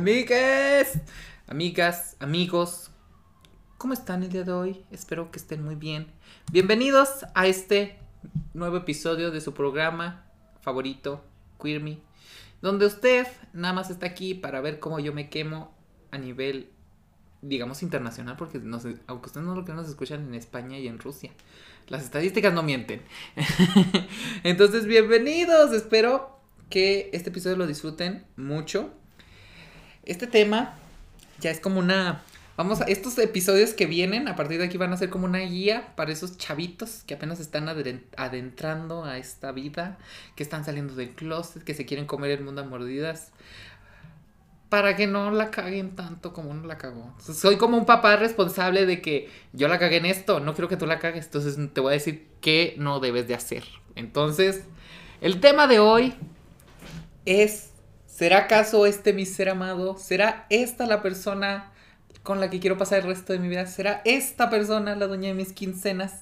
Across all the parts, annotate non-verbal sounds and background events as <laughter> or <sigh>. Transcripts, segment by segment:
Amigues, amigas, amigos, ¿cómo están el día de hoy? Espero que estén muy bien. Bienvenidos a este nuevo episodio de su programa favorito, Queer Me, donde usted nada más está aquí para ver cómo yo me quemo a nivel, digamos, internacional, porque aunque ustedes no lo que nos escuchan en España y en Rusia, las estadísticas no mienten. <laughs> Entonces, bienvenidos, espero que este episodio lo disfruten mucho. Este tema ya es como una... Vamos a... Estos episodios que vienen a partir de aquí van a ser como una guía para esos chavitos que apenas están adentrando a esta vida, que están saliendo del closet, que se quieren comer el mundo a mordidas. Para que no la caguen tanto como uno la cagó. Soy como un papá responsable de que yo la cagué en esto, no quiero que tú la cagues, entonces te voy a decir qué no debes de hacer. Entonces, el tema de hoy es ¿Será acaso este mi ser amado? ¿Será esta la persona con la que quiero pasar el resto de mi vida? ¿Será esta persona la dueña de mis quincenas?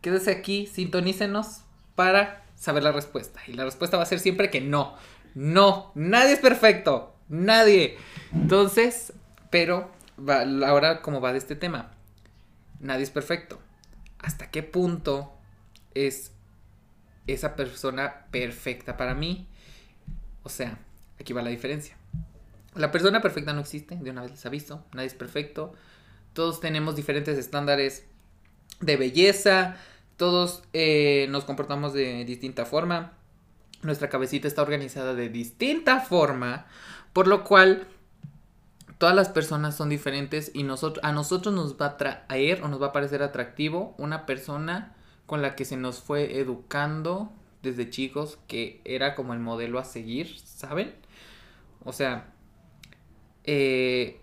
Quédese aquí, sintonícenos para saber la respuesta. Y la respuesta va a ser siempre que no. No, nadie es perfecto. Nadie. Entonces, pero ahora como va de este tema. Nadie es perfecto. ¿Hasta qué punto es esa persona perfecta para mí? O sea, Aquí va la diferencia. La persona perfecta no existe, de una vez les aviso, nadie es perfecto. Todos tenemos diferentes estándares de belleza, todos eh, nos comportamos de distinta forma, nuestra cabecita está organizada de distinta forma, por lo cual todas las personas son diferentes y a nosotros nos va a atraer o nos va a parecer atractivo una persona con la que se nos fue educando desde chicos, que era como el modelo a seguir, ¿saben? O sea, eh,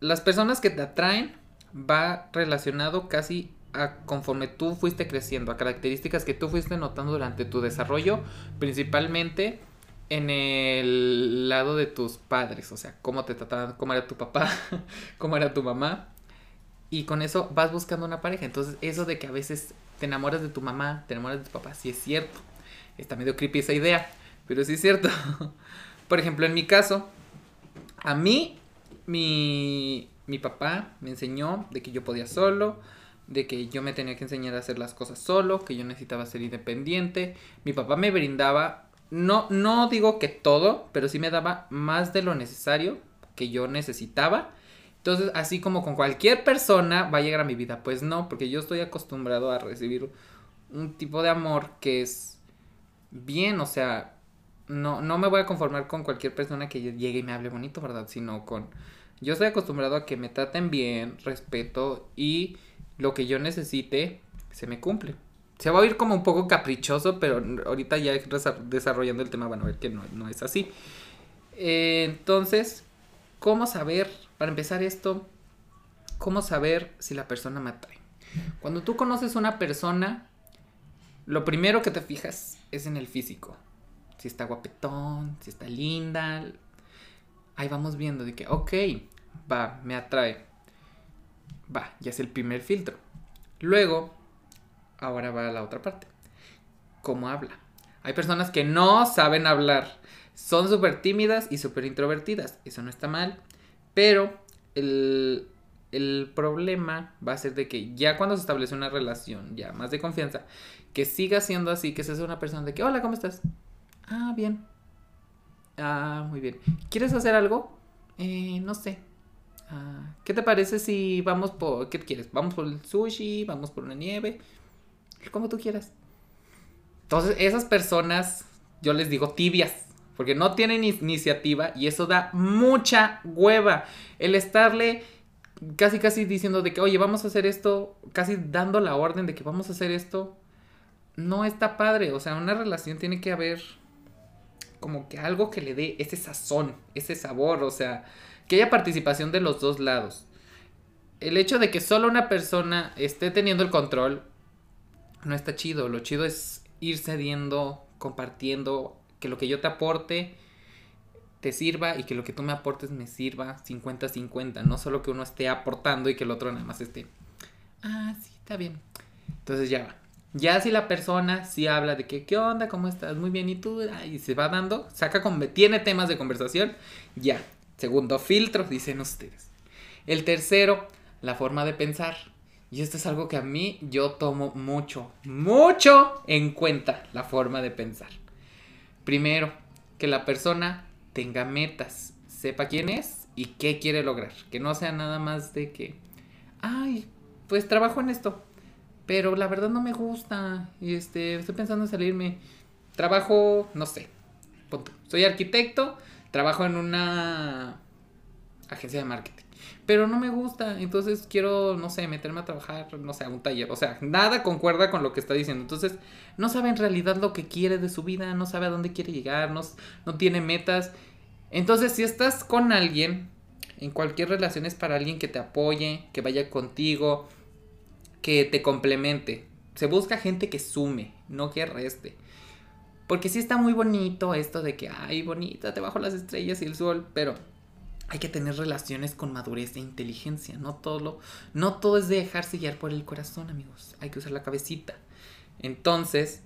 las personas que te atraen va relacionado casi a conforme tú fuiste creciendo, a características que tú fuiste notando durante tu desarrollo, principalmente en el lado de tus padres, o sea, cómo te trataban, cómo era tu papá, <laughs> cómo era tu mamá, y con eso vas buscando una pareja. Entonces, eso de que a veces te enamoras de tu mamá, te enamoras de tu papá, sí es cierto. Está medio creepy esa idea, pero sí es cierto. <laughs> Por ejemplo, en mi caso, a mí, mi, mi papá me enseñó de que yo podía solo, de que yo me tenía que enseñar a hacer las cosas solo, que yo necesitaba ser independiente. Mi papá me brindaba, no, no digo que todo, pero sí me daba más de lo necesario que yo necesitaba. Entonces, así como con cualquier persona va a llegar a mi vida, pues no, porque yo estoy acostumbrado a recibir un tipo de amor que es bien, o sea, no, no me voy a conformar con cualquier persona que llegue y me hable bonito, ¿verdad? Sino con... Yo estoy acostumbrado a que me traten bien, respeto y lo que yo necesite se me cumple. Se va a oír como un poco caprichoso, pero ahorita ya desarrollando el tema van a ver que no, es así. Eh, entonces, ¿cómo saber, para empezar esto, cómo saber si la persona me? Cuando tú conoces a una persona, lo primero que te fijas es en el físico si está guapetón, si está linda. Ahí vamos viendo de que, ok, va, me atrae. Va, ya es el primer filtro. Luego, ahora va a la otra parte. ¿Cómo habla? Hay personas que no saben hablar. Son súper tímidas y súper introvertidas. Eso no está mal. Pero el, el problema va a ser de que ya cuando se establece una relación ya más de confianza, que siga siendo así, que seas una persona de que, hola, ¿cómo estás? Ah, bien. Ah, muy bien. ¿Quieres hacer algo? Eh, no sé. Ah, ¿Qué te parece si vamos por... ¿Qué quieres? ¿Vamos por el sushi? ¿Vamos por una nieve? Como tú quieras. Entonces, esas personas, yo les digo tibias, porque no tienen iniciativa y eso da mucha hueva. El estarle casi, casi diciendo de que, oye, vamos a hacer esto, casi dando la orden de que vamos a hacer esto, no está padre. O sea, una relación tiene que haber como que algo que le dé ese sazón, ese sabor, o sea, que haya participación de los dos lados. El hecho de que solo una persona esté teniendo el control no está chido, lo chido es ir cediendo, compartiendo, que lo que yo te aporte te sirva y que lo que tú me aportes me sirva 50-50, no solo que uno esté aportando y que el otro nada más esté, ah, sí, está bien. Entonces ya va. Ya si la persona sí habla de que, ¿qué onda? ¿Cómo estás? Muy bien, ¿y tú? Y se va dando, saca, con, tiene temas de conversación, ya. Segundo filtro, dicen ustedes. El tercero, la forma de pensar. Y esto es algo que a mí yo tomo mucho, mucho en cuenta, la forma de pensar. Primero, que la persona tenga metas, sepa quién es y qué quiere lograr. Que no sea nada más de que, ay, pues trabajo en esto, pero la verdad no me gusta y este, estoy pensando en salirme. Trabajo, no sé, soy arquitecto, trabajo en una agencia de marketing. Pero no me gusta, entonces quiero, no sé, meterme a trabajar, no sé, a un taller. O sea, nada concuerda con lo que está diciendo. Entonces, no sabe en realidad lo que quiere de su vida, no sabe a dónde quiere llegar, no, no tiene metas. Entonces, si estás con alguien, en cualquier relación es para alguien que te apoye, que vaya contigo, que te complemente. Se busca gente que sume, no que reste. Porque sí está muy bonito esto de que, ay, bonita, te bajo las estrellas y el sol, pero hay que tener relaciones con madurez e inteligencia. No todo, lo, no todo es de dejarse guiar por el corazón, amigos. Hay que usar la cabecita. Entonces,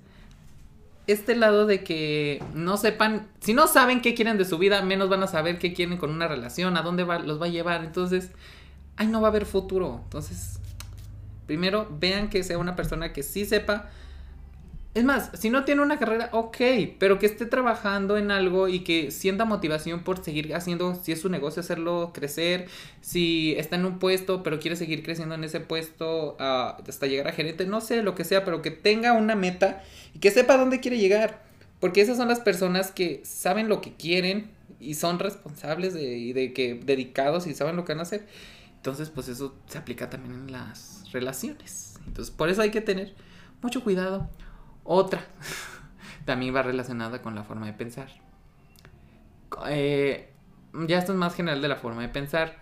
este lado de que no sepan, si no saben qué quieren de su vida, menos van a saber qué quieren con una relación, a dónde va, los va a llevar. Entonces, ahí no va a haber futuro. Entonces, Primero, vean que sea una persona que sí sepa. Es más, si no tiene una carrera, ok, pero que esté trabajando en algo y que sienta motivación por seguir haciendo, si es su negocio, hacerlo crecer, si está en un puesto, pero quiere seguir creciendo en ese puesto ah, hasta llegar a gerente, no sé, lo que sea, pero que tenga una meta y que sepa dónde quiere llegar. Porque esas son las personas que saben lo que quieren y son responsables de, y de que dedicados y saben lo que van a hacer. Entonces, pues eso se aplica también en las relaciones. Entonces, por eso hay que tener mucho cuidado. Otra, <laughs> también va relacionada con la forma de pensar. Eh, ya esto es más general de la forma de pensar.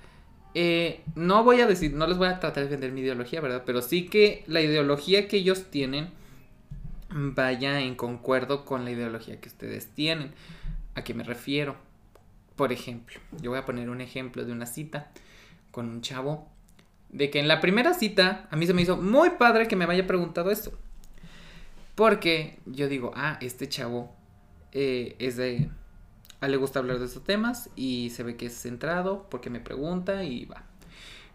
Eh, no voy a decir, no les voy a tratar de vender mi ideología, ¿verdad? Pero sí que la ideología que ellos tienen vaya en concuerdo con la ideología que ustedes tienen. ¿A qué me refiero? Por ejemplo, yo voy a poner un ejemplo de una cita con un chavo de que en la primera cita a mí se me hizo muy padre que me haya preguntado esto. Porque yo digo, ah, este chavo eh, es de... A le gusta hablar de estos temas y se ve que es centrado porque me pregunta y va.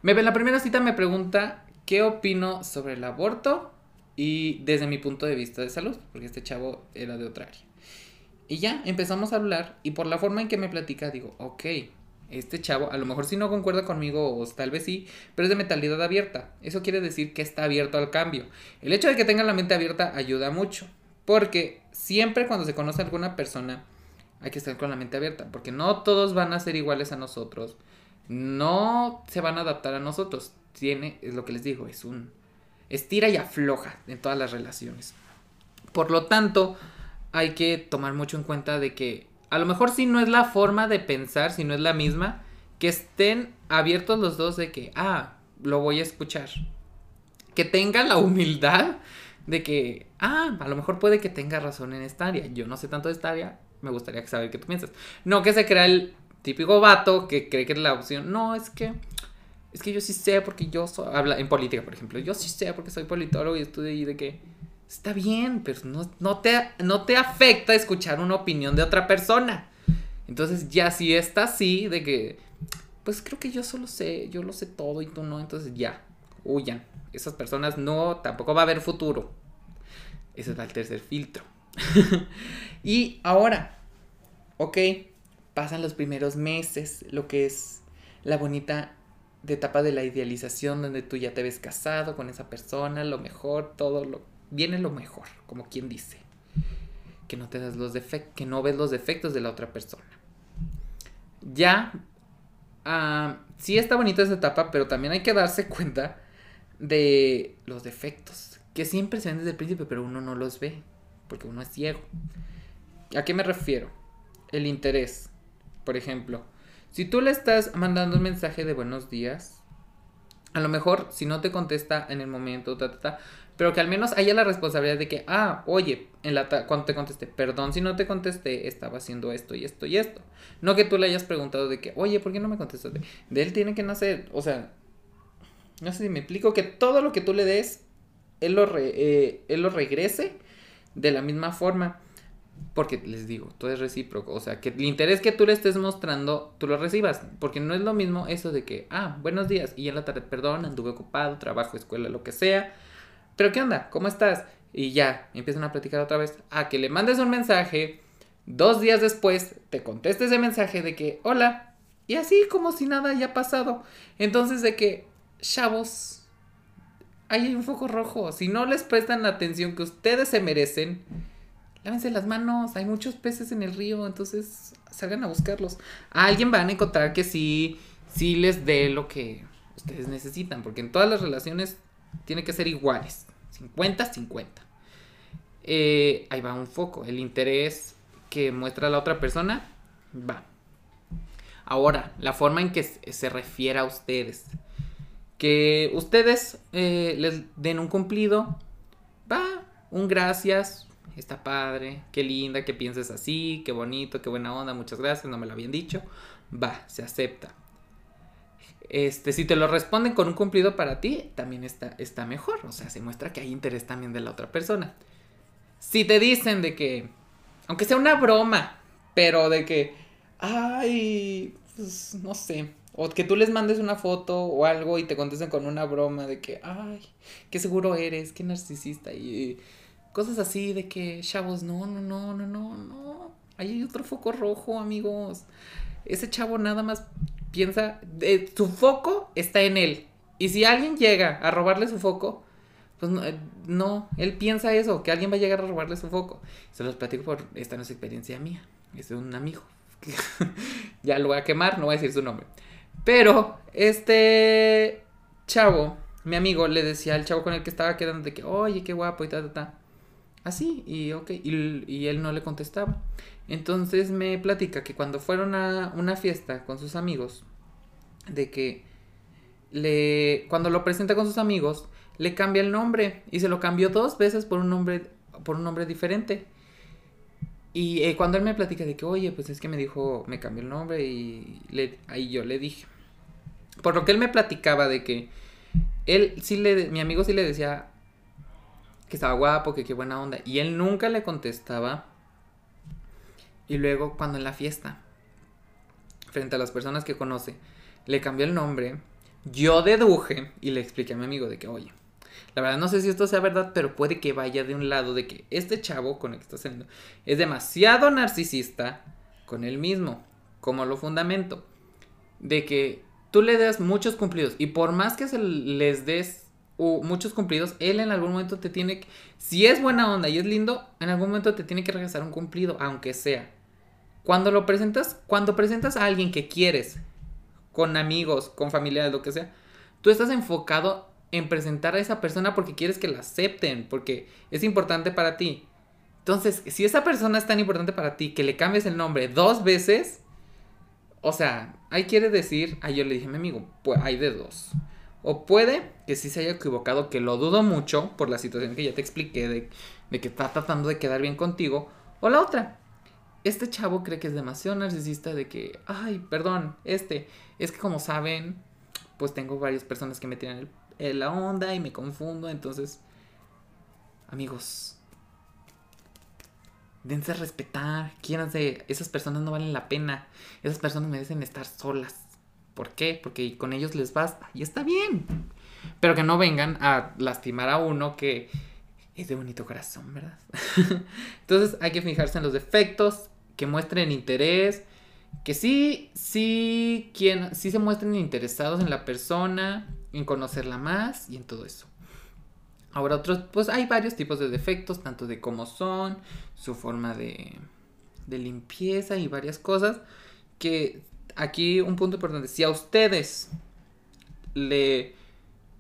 Me, en la primera cita me pregunta qué opino sobre el aborto y desde mi punto de vista de salud, porque este chavo era de otra área. Y ya empezamos a hablar y por la forma en que me platica digo, ok, este chavo, a lo mejor sí no concuerda conmigo o tal vez sí, pero es de mentalidad abierta. Eso quiere decir que está abierto al cambio. El hecho de que tenga la mente abierta ayuda mucho, porque siempre cuando se conoce a alguna persona hay que estar con la mente abierta, porque no todos van a ser iguales a nosotros, no se van a adaptar a nosotros. Tiene, es lo que les digo, es un estira y afloja en todas las relaciones. Por lo tanto, hay que tomar mucho en cuenta de que a lo mejor si no es la forma de pensar, si no es la misma, que estén abiertos los dos de que, ah, lo voy a escuchar. Que tengan la humildad de que, ah, a lo mejor puede que tenga razón en esta área. Yo no sé tanto de esta área, me gustaría saber qué tú piensas. No que se crea el típico vato que cree que es la opción. No, es que, es que yo sí sé porque yo soy, habla en política, por ejemplo, yo sí sé porque soy politólogo y estudio y de que Está bien, pero no, te, no te afecta escuchar una opinión de otra persona. Entonces ya si está así, de que, pues creo que yo solo sé, yo lo sé todo y tú no, entonces ya, huyan. Esas personas no, tampoco va a haber futuro. Ese es el tercer filtro. <laughs> y ahora, ok, pasan los primeros meses, lo que es la bonita etapa de la idealización, donde tú ya te ves casado con esa persona, lo mejor, todo lo viene lo mejor, como quien dice. Que no te das los defectos, que no ves los defectos de la otra persona. Ya, uh, sí está bonita esa etapa, pero también hay que darse cuenta de los defectos, que siempre se ven desde el principio, pero uno no los ve, porque uno es ciego. ¿A qué me refiero? El interés. Por ejemplo, si tú le estás mandando un mensaje de buenos días, a lo mejor si no te contesta en el momento, ta, ta, ta, pero que al menos haya la responsabilidad de que, ah, oye, en la cuando te contesté, perdón si no te contesté, estaba haciendo esto y esto y esto. No que tú le hayas preguntado de que, oye, ¿por qué no me contestaste? De él tiene que nacer, o sea, no sé si me explico, que todo lo que tú le des, él lo, eh, él lo regrese de la misma forma. porque les digo, todo es recíproco. O sea, que el interés que tú le estés mostrando, tú lo recibas. Porque no es lo mismo eso de que, ah, buenos días. Y en la tarde, perdón, anduve ocupado, trabajo, escuela, lo que sea. Pero ¿qué onda? ¿Cómo estás? Y ya, empiezan a platicar otra vez. A que le mandes un mensaje. Dos días después, te conteste ese mensaje de que, hola. Y así como si nada haya pasado. Entonces, de que, chavos, ahí hay un foco rojo. Si no les prestan la atención que ustedes se merecen lávense las manos, hay muchos peces en el río, entonces salgan a buscarlos. A alguien van a encontrar que sí, sí les dé lo que ustedes necesitan, porque en todas las relaciones tiene que ser iguales, 50-50. Eh, ahí va un foco, el interés que muestra la otra persona va. Ahora, la forma en que se refiere a ustedes. Que ustedes eh, les den un cumplido, va, un gracias, está padre, qué linda, que pienses así, qué bonito, qué buena onda, muchas gracias, no me lo habían dicho. Va, se acepta. Este, si te lo responden con un cumplido para ti, también está, está mejor. O sea, se muestra que hay interés también de la otra persona. Si te dicen de que, aunque sea una broma, pero de que, ay, pues no sé, o que tú les mandes una foto o algo y te contesten con una broma de que, ay, qué seguro eres, qué narcisista. Y Cosas así de que, chavos, no, no, no, no, no, no. Ahí hay otro foco rojo, amigos. Ese chavo nada más piensa, de, su foco está en él. Y si alguien llega a robarle su foco, pues no, eh, no, él piensa eso, que alguien va a llegar a robarle su foco. Se los platico por, esta no es experiencia mía, es de un amigo. <laughs> ya lo voy a quemar, no voy a decir su nombre. Pero, este chavo, mi amigo, le decía al chavo con el que estaba quedando de que, oye, qué guapo y ta, ta, ta. Así, y ok, y, él no le contestaba. Entonces me platica que cuando fueron a una fiesta con sus amigos, de que le, cuando lo presenta con sus amigos, le cambia el nombre y se lo cambió dos veces por un nombre, por un nombre diferente. Y eh, cuando él me platica de que, oye, pues es que me dijo, me cambió el nombre y le, ahí yo le dije. Por lo que él me platicaba de que él sí le, mi amigo sí le decía que estaba guapo, que qué buena onda. Y él nunca le contestaba. Y luego cuando en la fiesta, frente a las personas que conoce, le cambió el nombre, yo deduje y le expliqué a mi amigo de que, oye, la verdad no sé si esto sea verdad, pero puede que vaya de un lado de que este chavo con el que está saliendo es demasiado narcisista con él mismo, como lo fundamento. De que tú le das muchos cumplidos y por más que se les des muchos cumplidos, él en algún momento te tiene que, si es buena onda y es lindo, en algún momento te tiene que regresar un cumplido, aunque sea. Cuando lo presentas, cuando presentas a alguien que quieres, con amigos, con familiares, lo que sea, tú estás enfocado en presentar a esa persona porque quieres que la acepten, porque es importante para ti. Entonces, si esa persona es tan importante para ti que le cambies el nombre dos veces, o sea, ahí quiere decir, ahí yo le dije a mi amigo, pues hay de dos. O puede que sí se haya equivocado, que lo dudo mucho por la situación que ya te expliqué de, que está tratando de quedar bien contigo. O la otra, este chavo cree que es demasiado narcisista de que, ay, perdón, este, es que como saben, pues tengo varias personas que me tiran la onda y me confundo, entonces, amigos, dense a respetar, quieranse, esas personas no valen la pena, esas personas merecen estar solas. ¿Por qué? Porque con ellos les basta y está bien. Pero que no vengan a lastimar a uno que es de bonito corazón, ¿verdad? <laughs> Entonces hay que fijarse en los defectos, que muestren interés, que sí, sí, quien, sí se muestren interesados en la persona, en conocerla más y en todo eso. Ahora otros, pues hay varios tipos de defectos, tanto de cómo son, su forma de, de limpieza y varias cosas que aquí un punto importante. Si a ustedes le,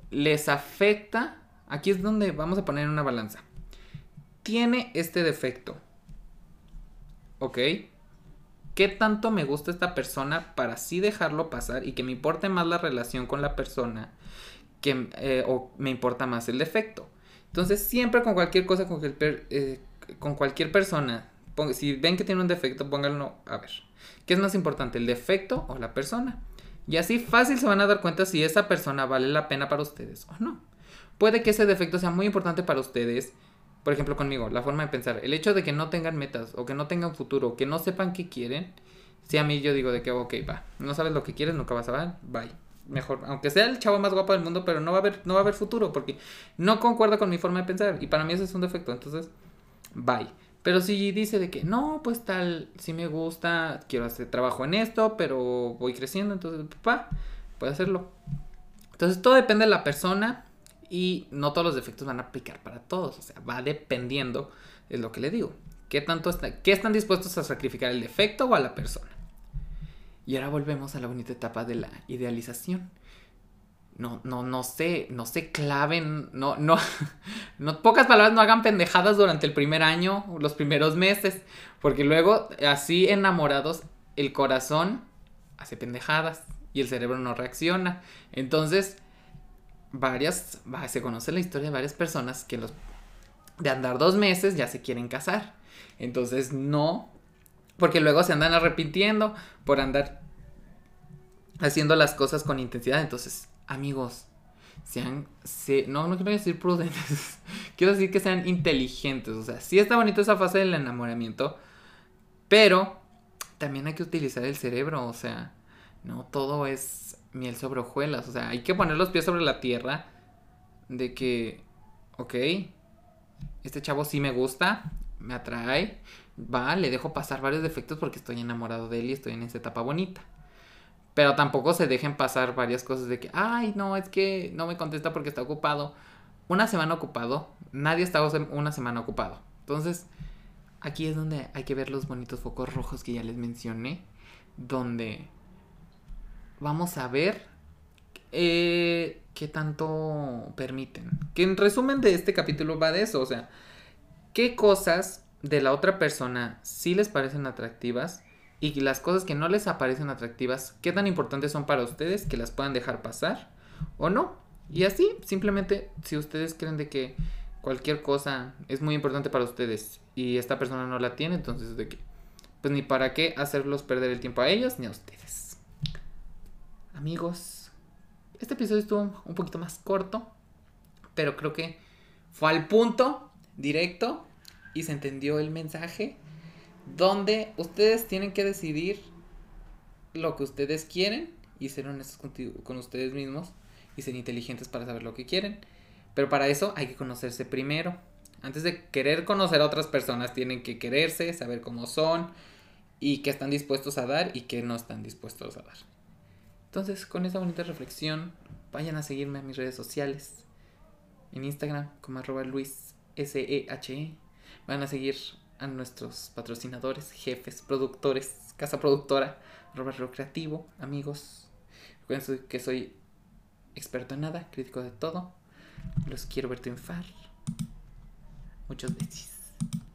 les afecta, aquí es donde vamos a poner una balanza. Tiene este defecto. ¿Ok? ¿Qué tanto me gusta esta persona para así dejarlo pasar y que me importe más la relación con la persona que, eh, o me importa más el defecto? Entonces, siempre con cualquier cosa, con, eh, con cualquier persona, si ven que tiene un defecto, pónganlo a ver. ¿Qué es más importante, el defecto o la persona? Y así fácil se van a dar cuenta si esa persona vale la pena para ustedes o no. Puede que ese defecto sea muy importante para ustedes por ejemplo, conmigo, la forma de pensar, el hecho de que no tengan metas o que no tengan futuro, que no sepan qué quieren, si a mí yo digo de que, ok, va, no sabes lo que quieres, nunca vas a ver, bye. Mejor, aunque sea el chavo más guapo del mundo, pero no va a haber, no va a haber futuro porque no concuerda con mi forma de pensar y para mí eso es un defecto, entonces, bye. Pero si dice de que no, pues tal, si me gusta, quiero hacer trabajo en esto, pero voy creciendo, entonces, papá, puede hacerlo. Entonces, todo depende de la persona y no todos los defectos van a aplicar para todos, o sea, va dependiendo, es lo que le digo. ¿Qué, tanto está, ¿Qué están dispuestos a sacrificar el defecto o a la persona? Y ahora volvemos a la bonita etapa de la idealización. No, no, no sé, no se claven, no, no, <laughs> no, pocas palabras, no hagan pendejadas durante el primer año, los primeros meses, porque luego, así enamorados, el corazón hace pendejadas y el cerebro no reacciona. Entonces, varias, se conoce la historia de varias personas que los de andar dos meses ya se quieren casar. Entonces no, porque luego se andan arrepintiendo por andar haciendo las cosas con intensidad. Entonces, amigos, sean, no, no quiero decir prudentes, <laughs> quiero decir que sean inteligentes. O sea, sí está bonito esa fase del enamoramiento, pero también hay que utilizar el cerebro. O sea, no todo es miel sobre hojuelas. O sea, hay que poner los pies sobre la tierra de que, ok, este chavo sí me gusta, me atrae, va, le dejo pasar varios defectos porque estoy enamorado de él y estoy en esa etapa bonita. Pero tampoco se dejen pasar varias cosas de que, ay, no, es que no me contesta porque está ocupado. Una semana ocupado, nadie está una semana ocupado. Entonces, aquí es donde hay que ver los bonitos focos rojos que ya les mencioné, donde vamos a ver eh, qué tanto permiten. Que en resumen de este capítulo va de eso, o sea, qué cosas de la otra persona sí les parecen atractivas y las cosas que no les aparecen atractivas, qué tan importantes son para ustedes que las puedan dejar pasar o no. Y así, simplemente, si ustedes creen de que cualquier cosa es muy importante para ustedes y esta persona no la tiene, entonces de que, pues ni para qué hacerlos perder el tiempo a ellos ni a ustedes amigos, este episodio estuvo un poquito más corto, pero creo que fue al punto, directo, y se entendió el mensaje, donde ustedes tienen que decidir lo que ustedes quieren y ser honestos con ustedes mismos y ser inteligentes para saber lo que quieren. Pero para eso hay que conocerse primero. Antes de querer conocer a otras personas, tienen que quererse, saber cómo son y qué están dispuestos a dar y qué no están dispuestos a dar. Entonces, con esa bonita reflexión, vayan a seguirme a mis redes sociales. En Instagram como arroba Luis S-E-H-E. -E. Van a seguir a nuestros patrocinadores, jefes, productores, casa productora, arroba recreativo, amigos. Recuerden que soy experto en nada, crítico de todo. Los quiero ver triunfar. Muchas veces.